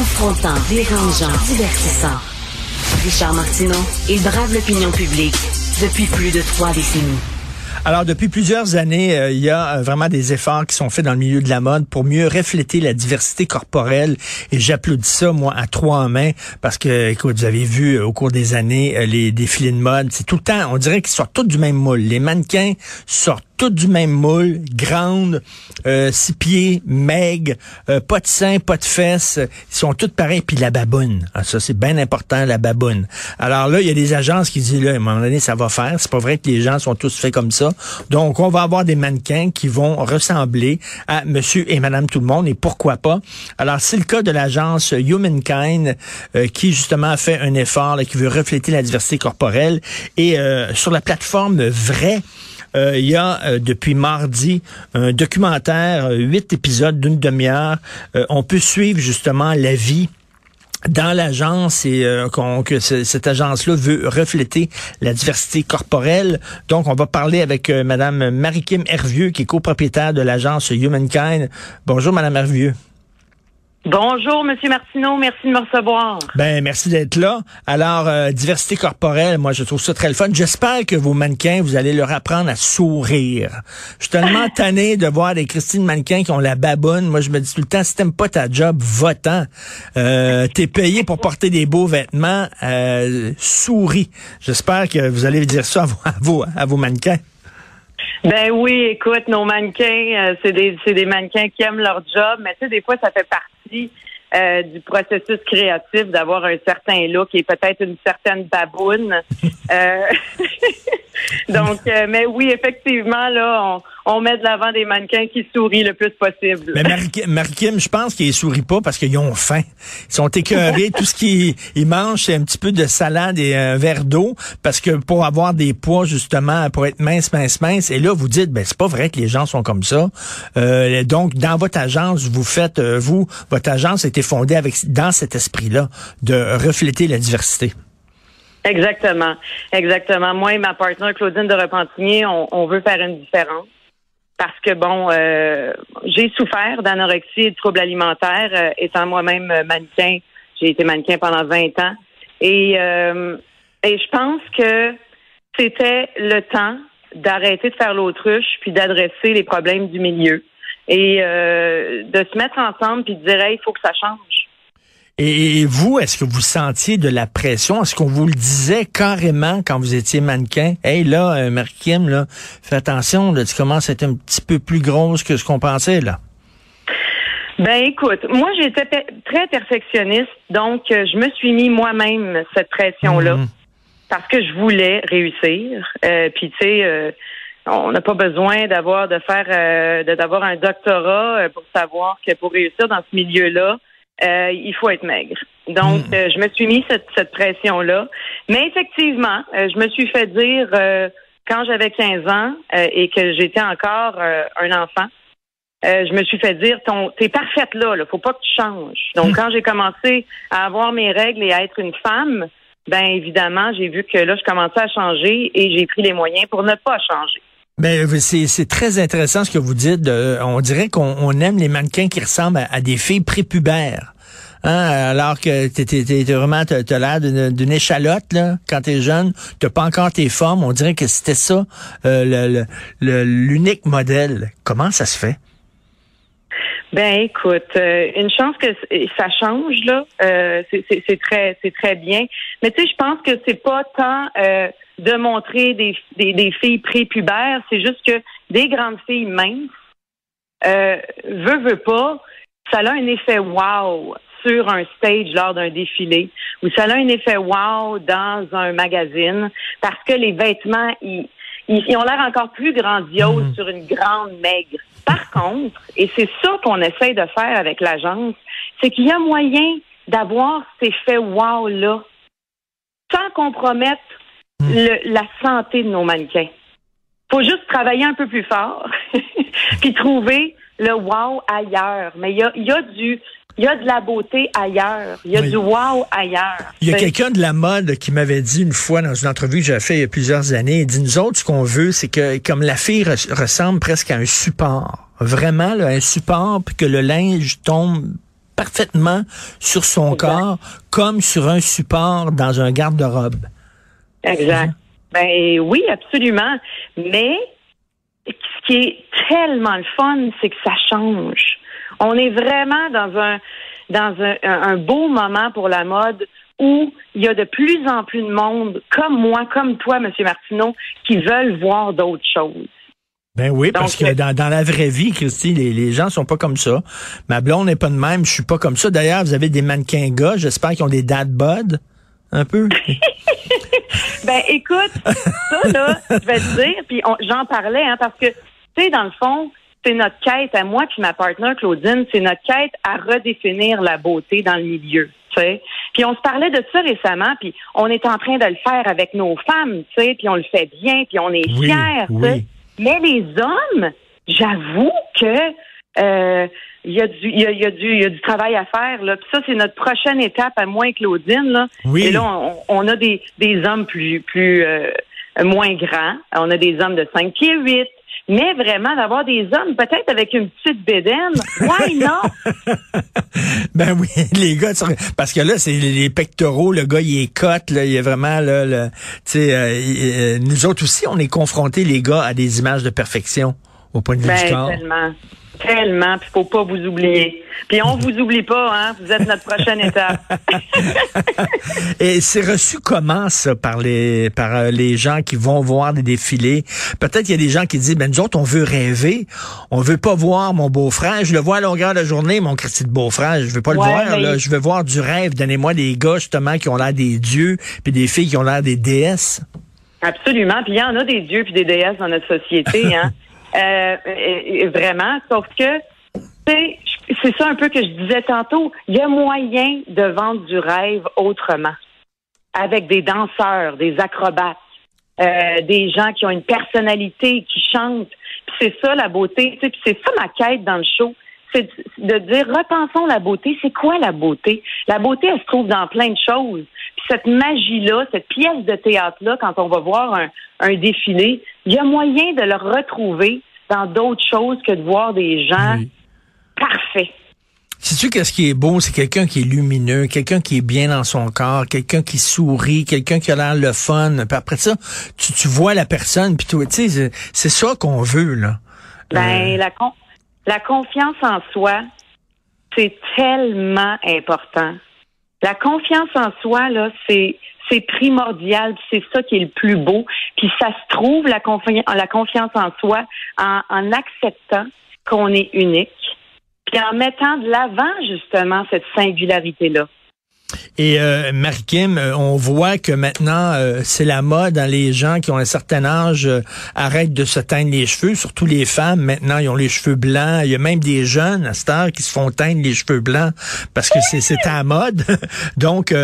Confrontant, dérangeant, divertissant. Richard Martineau, il brave l'opinion publique depuis plus de trois décennies. Alors, depuis plusieurs années, euh, il y a euh, vraiment des efforts qui sont faits dans le milieu de la mode pour mieux refléter la diversité corporelle. Et j'applaudis ça, moi, à trois mains, parce que, écoute, vous avez vu euh, au cours des années les défilés de mode. C'est tout le temps, on dirait qu'ils sortent tous du même moule. Les mannequins sortent toutes du même moule, grande, euh, six pieds, maigres, euh, pas de seins, pas de fesses, ils sont toutes pareils, puis la baboune. Ah, ça, c'est bien important, la baboune. Alors là, il y a des agences qui disent, là, à un moment donné, ça va faire. C'est pas vrai que les gens sont tous faits comme ça. Donc, on va avoir des mannequins qui vont ressembler à monsieur et madame tout le monde, et pourquoi pas. Alors, c'est le cas de l'agence Humankind, euh, qui, justement, fait un effort, qui veut refléter la diversité corporelle. Et euh, sur la plateforme Vrai, euh, il y a euh, depuis mardi un documentaire, euh, huit épisodes d'une demi-heure. on peut suivre justement la vie dans l'agence et que cette agence-là veut refléter la diversité corporelle. Donc, on va parler avec Madame Marie-Kim Hervieux, qui est copropriétaire de l'agence Humankind. Bonjour, Madame Hervieux. Bonjour, Monsieur Martineau. Merci de me recevoir. Ben, merci d'être là. Alors, euh, diversité corporelle, moi, je trouve ça très le fun. J'espère que vos mannequins, vous allez leur apprendre à sourire. Je suis tellement tanné de voir des Christine mannequins qui ont la baboune. Moi, je me dis tout le temps, si t'aimes pas ta job, va-t'en. Euh, T'es payé pour porter des beaux vêtements. Euh, souris. J'espère que vous allez dire ça à vos, à vos mannequins. Ben oui, écoute, nos mannequins, euh, c'est des, des mannequins qui aiment leur job, mais tu sais, des fois, ça fait partie euh, du processus créatif d'avoir un certain look et peut-être une certaine baboune. euh, donc, euh, mais oui, effectivement, là, on, on met de l'avant des mannequins qui sourient le plus possible. Mais Marie-Kim, je pense qu'ils sourient pas parce qu'ils ont faim. Ils sont écœurés. Tout ce qu'ils ils mangent, c'est un petit peu de salade et un verre d'eau parce que pour avoir des poids, justement, pour être mince, mince, mince. Et là, vous dites, ben c'est pas vrai que les gens sont comme ça. Euh, donc, dans votre agence, vous faites, euh, vous, votre agence a été fondée avec dans cet esprit-là de refléter la diversité. Exactement, exactement. Moi et ma partenaire Claudine de Repentigny, on, veut faire une différence parce que bon, euh, j'ai souffert d'anorexie et de troubles alimentaires, euh, étant moi-même mannequin. J'ai été mannequin pendant 20 ans euh, et je pense que c'était le temps d'arrêter de faire l'autruche puis d'adresser les problèmes du milieu et de se mettre ensemble puis de dire il faut que ça change. Et vous, est-ce que vous sentiez de la pression? Est-ce qu'on vous le disait carrément quand vous étiez mannequin? Hey, là, euh, Kim, là, fais attention, là, tu commences à être un petit peu plus grosse que ce qu'on pensait, là. Ben écoute, moi j'étais très perfectionniste, donc euh, je me suis mis moi-même cette pression-là mhm. parce que je voulais réussir. Euh, Puis tu sais, euh, on n'a pas besoin d'avoir de faire d'avoir un doctorat pour savoir que pour réussir dans ce milieu-là, euh, il faut être maigre. Donc, hmm. euh, je me suis mis cette, cette pression-là. Mais effectivement, euh, je me suis fait dire quand j'avais 15 ans et que j'étais encore un enfant, je me suis fait dire ton t'es parfaite là, là, faut pas que tu changes. Donc, hmm. quand j'ai commencé à avoir mes règles et à être une femme, ben évidemment, j'ai vu que là, je commençais à changer et j'ai pris les moyens pour ne pas changer. Mais ben, c'est très intéressant ce que vous dites. on dirait qu'on aime les mannequins qui ressemblent à, des filles prépubères. Hein, alors que t'es vraiment t'as l'air d'une échalote là quand t'es jeune, t'as pas encore tes formes. On dirait que c'était ça euh, l'unique modèle. Comment ça se fait? Ben écoute, euh, une chance que ça change là, euh, c'est très c'est très bien. Mais tu sais, je pense que c'est pas tant euh, de montrer des, des, des filles prépubères, c'est juste que des grandes filles minces, euh, veut, veut pas, ça a un effet wow sur un stage lors d'un défilé, ou ça a un effet wow dans un magazine, parce que les vêtements, ils, ils, ont l'air encore plus grandioses mhm. sur une grande maigre. Par contre, et c'est ça qu'on essaye de faire avec l'agence, c'est qu'il y a moyen d'avoir ces effet wow-là sans compromettre hmm. la santé de nos mannequins. faut juste travailler un peu plus fort puis trouver le wow ailleurs. Mais il y a, y a du il y a de la beauté ailleurs. Il y a du wow ailleurs. Il y a quelqu'un de la mode qui m'avait dit une fois dans une entrevue que j'ai fait il y a plusieurs années, il dit, nous autres, ce qu'on veut, c'est que comme la fille ressemble presque à un support, vraiment un support, puis que le linge tombe parfaitement sur son corps, comme sur un support dans un garde-robe. Exact. Ben oui, absolument. Mais ce qui est tellement le fun, c'est que ça change. On est vraiment dans un dans un, beau moment pour la mode où il y a de plus en plus de monde, comme moi, comme toi, M. Martineau, qui veulent voir d'autres choses. Ben oui, parce que dans, dans, la vraie vie, Christy, les, les gens sont pas comme ça. Ma blonde n'est pas de même, je suis pas comme ça. D'ailleurs, vous avez des mannequins gars, j'espère qu'ils ont des dad bod, un peu? ben écoute, ça là, je vais te dire, puis j'en parlais, hein, parce que, tu sais, dans le fond, c'est notre quête à moi puis ma partenaire Claudine, c'est notre quête à redéfinir la beauté dans le milieu. Tu sais. Puis on se parlait de ça récemment, puis on est en train de le faire avec nos femmes, tu sais, puis on le fait bien, puis on est fiers. Mais les hommes, j'avoue que euh, il y a du il y a, y a, du il y a du travail à faire là. Puis ça c'est notre prochaine étape à moi et Claudine là. Oui. Et là on, on, a des des hommes plus plus euh, moins grands. On a des hommes de 5 pieds 8, mais vraiment d'avoir des hommes peut-être avec une petite bédaine, why not? ben oui, les gars, parce que là, c'est les pectoraux, le gars, il est cote, là, il est vraiment, là, le, tu sais, euh, euh, nous autres aussi, on est confrontés, les gars, à des images de perfection au point de vue ben, du corps. Tellement. Tellement, puis faut pas vous oublier. Puis on vous oublie pas, hein. Vous êtes notre prochaine étape. Et c'est reçu comment ça par les par euh, les gens qui vont voir des défilés? Peut-être qu'il y a des gens qui disent ben nous autres on veut rêver, on veut pas voir mon beau-frère, je le vois à longueur de journée mon Christy de beau-frère, je veux pas le voir là, je veux voir du rêve, donnez-moi des gars justement qui ont l'air des dieux puis des filles qui ont l'air des déesses. Absolument, puis il y en a des dieux puis des déesses dans notre société hein. Euh, vraiment, sauf que c'est ça un peu que je disais tantôt. Il y a moyen de vendre du rêve autrement, avec des danseurs, des acrobates, euh, des gens qui ont une personnalité, qui chantent. C'est ça la beauté. C'est ça ma quête dans le show. C'est de dire repensons la beauté. C'est quoi la beauté? La beauté, elle se trouve dans plein de choses. Cette magie-là, cette pièce de théâtre-là, quand on va voir un, un défilé, il y a moyen de le retrouver dans d'autres choses que de voir des gens parfaits. Sais-tu qu'est-ce qui est beau? C'est quelqu'un qui est lumineux, quelqu'un qui est bien dans son corps, quelqu'un qui sourit, quelqu'un qui a l'air le fun. Puis après ça, tu, tu vois la personne, puis tu sais, c'est ça qu'on veut, là. Ben, euh. la, la confiance en soi, c'est tellement important. La confiance en soi, là, c'est c'est primordial, c'est ça qui est le plus beau. Puis ça se trouve la, confiance en soi en, acceptant qu'on est unique, puis en mettant de l'avant justement cette singularité là. Et euh, Marie-Kim, euh, on voit que maintenant, euh, c'est la mode. Hein, les gens qui ont un certain âge euh, arrêtent de se teindre les cheveux, surtout les femmes. Maintenant, ils ont les cheveux blancs. Il y a même des jeunes à cette heure qui se font teindre les cheveux blancs parce que c'est à mode. Donc,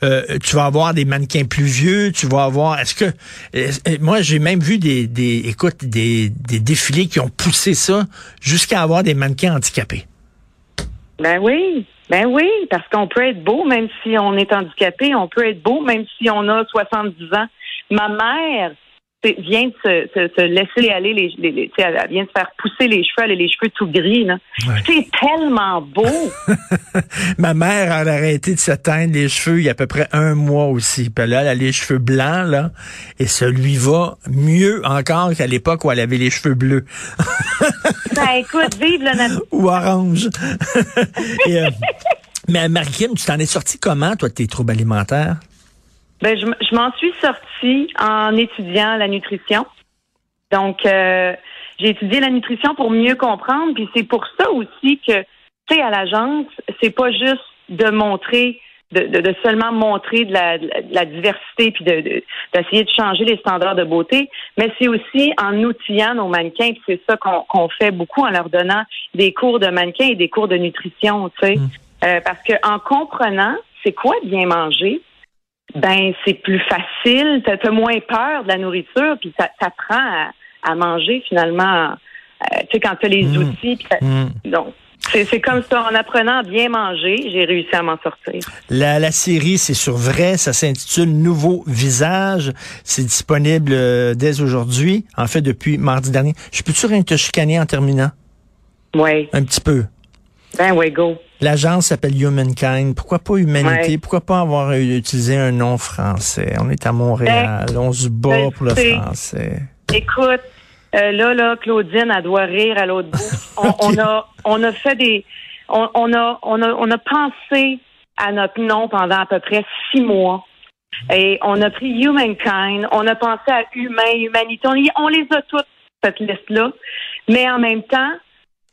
tu vas avoir des mannequins plus vieux. Tu vas avoir... Est-ce que... moi, j'ai même vu des, des écoute, des, des défilés qui ont poussé ça jusqu'à avoir des mannequins handicapés. Ben oui, ben oui, parce qu'on peut être beau même si on est handicapé, on peut être beau même si on a 70 ans. Ma mère vient de se, laisser aller les, les, elle vient de faire pousser les cheveux, elle a les cheveux tout gris là. C'est tellement beau. Ma mère a arrêté de se teindre les cheveux il y a à peu près un mois aussi. Puis là, elle a les cheveux blancs là et ça lui va mieux encore qu'à l'époque où elle avait les cheveux bleus. ben écoute, vive le nature. Ou orange. Euh, mais Marie-Kim, tu t'en es sorti comment toi de tes troubles alimentaires? Ben, je, je m'en suis sortie en étudiant la nutrition. Donc, euh, j'ai étudié la nutrition pour mieux comprendre. Puis c'est pour ça aussi que, tu sais, à l'agence, c'est pas juste de montrer, de, de, seulement montrer de la, la diversité puis de, d'essayer de, changer les standards de beauté, mais c'est aussi en outillant nos mannequins. Puis c'est ça qu'on, fait beaucoup en leur donnant des cours de mannequins et des cours de nutrition. Tu sais, mmh. Euh, parce que en comprenant c'est quoi bien manger, ben c'est plus facile, t'as as moins peur de la nourriture, puis ça t'apprend à, manger finalement. Euh, tu sais quand t'as les mmh. outils, puis mmh. donc c'est comme ça. En apprenant à bien manger, j'ai réussi à m'en sortir. La, la série, c'est sur vrai. Ça s'intitule Nouveau visage. C'est disponible euh, dès aujourd'hui. En fait, depuis mardi dernier. Je peux-tu rien te chicaner en terminant? Oui. Un petit peu. Ben oui, go. L'agence s'appelle Humankind. Pourquoi pas Humanité? Pourquoi pas avoir utilisé un nom français? On est à Montréal. Ben, on se bat ben, pour le français. Écoute, euh, là, là, Claudine, elle doit rire à l'autre bout. On, a, on a fait des, on, a, on a, on a pensé à notre nom pendant à peu près six mois. Et on a pris Humankind, on a pensé à humain, humanité. On, on les a toutes, cette liste-là. Mais en même temps,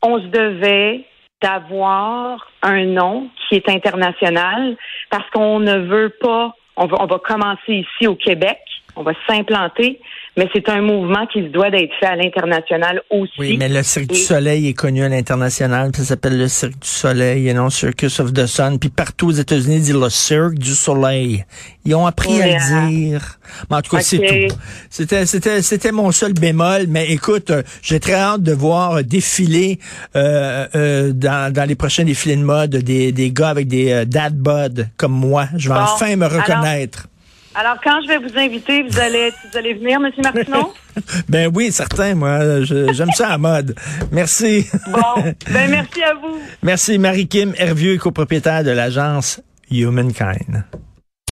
on se devait d'avoir un nom qui est international parce qu'on ne veut pas, on va, commencer ici au Québec, on va s'implanter, mais c'est un mouvement qui se doit d'être fait à l'international aussi. Oui, mais le Cirque du Soleil est connu à l'international, ça s'appelle le Cirque du Soleil et non Circus of the Sun. Puis partout aux États-Unis, ils disent le Cirque du Soleil. Ils ont appris à le dire. Mais en tout cas, c'est tout. C'était, c'était, c'était mon seul bémol. Mais écoute, euh, j'ai très hâte de voir défiler euh, euh, dans, dans les prochains défilés de mode des, des gars avec des euh, dad bod comme moi. Je vais enfin me reconnaître. Alors, quand je vais vous inviter, vous allez, vous allez venir, M. Martineau? ben oui, certain, moi. J'aime ça à mode. Merci. Bon, ben merci à vous. Merci, Marie-Kim Hervieux, copropriétaire de l'agence Humankind.